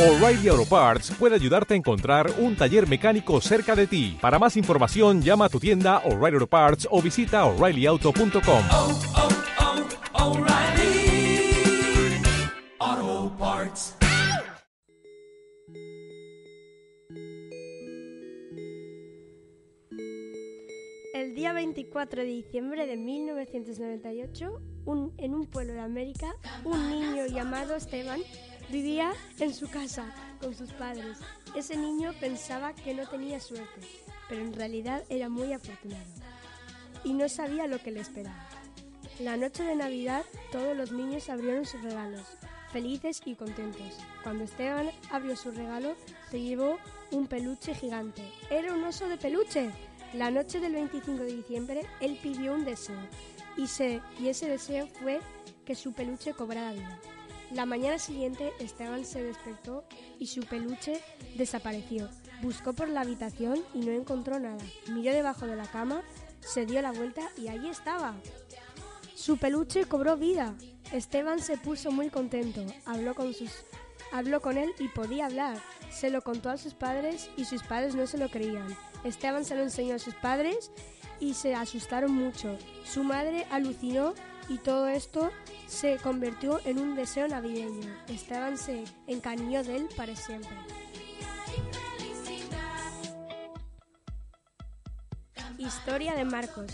O'Reilly Auto Parts puede ayudarte a encontrar un taller mecánico cerca de ti. Para más información, llama a tu tienda O'Reilly Auto Parts o visita oreillyauto.com. oh, oh, O'Reilly Auto Parts. El día 24 de diciembre de 1998, un- en un pueblo de América, un niño llamado Esteban vivía en su casa con sus padres. Ese niño pensaba que no tenía suerte, pero en realidad era muy afortunado y no sabía lo que le esperaba. La noche de Navidad todos los niños abrieron sus regalos, felices y contentos. Cuando Esteban abrió su regalo, se llevó un peluche gigante. Era un oso de peluche. La noche del 25 de diciembre, él pidió un deseo y, se, y ese deseo fue que su peluche cobrara vida. La mañana siguiente, Esteban se despertó y su peluche desapareció. Buscó por la habitación y no encontró nada. Miró debajo de la cama, se dio la vuelta y allí estaba. Su peluche cobró vida. Esteban se puso muy contento. Habló con sus habló con él y podía hablar. Se lo contó a sus padres y sus padres no se lo creían. Esteban se lo enseñó a sus padres y se asustaron mucho. Su madre alucinó y todo esto se convirtió en un deseo navideño. Esteban se encariñó de él para siempre. Historia de Marcos.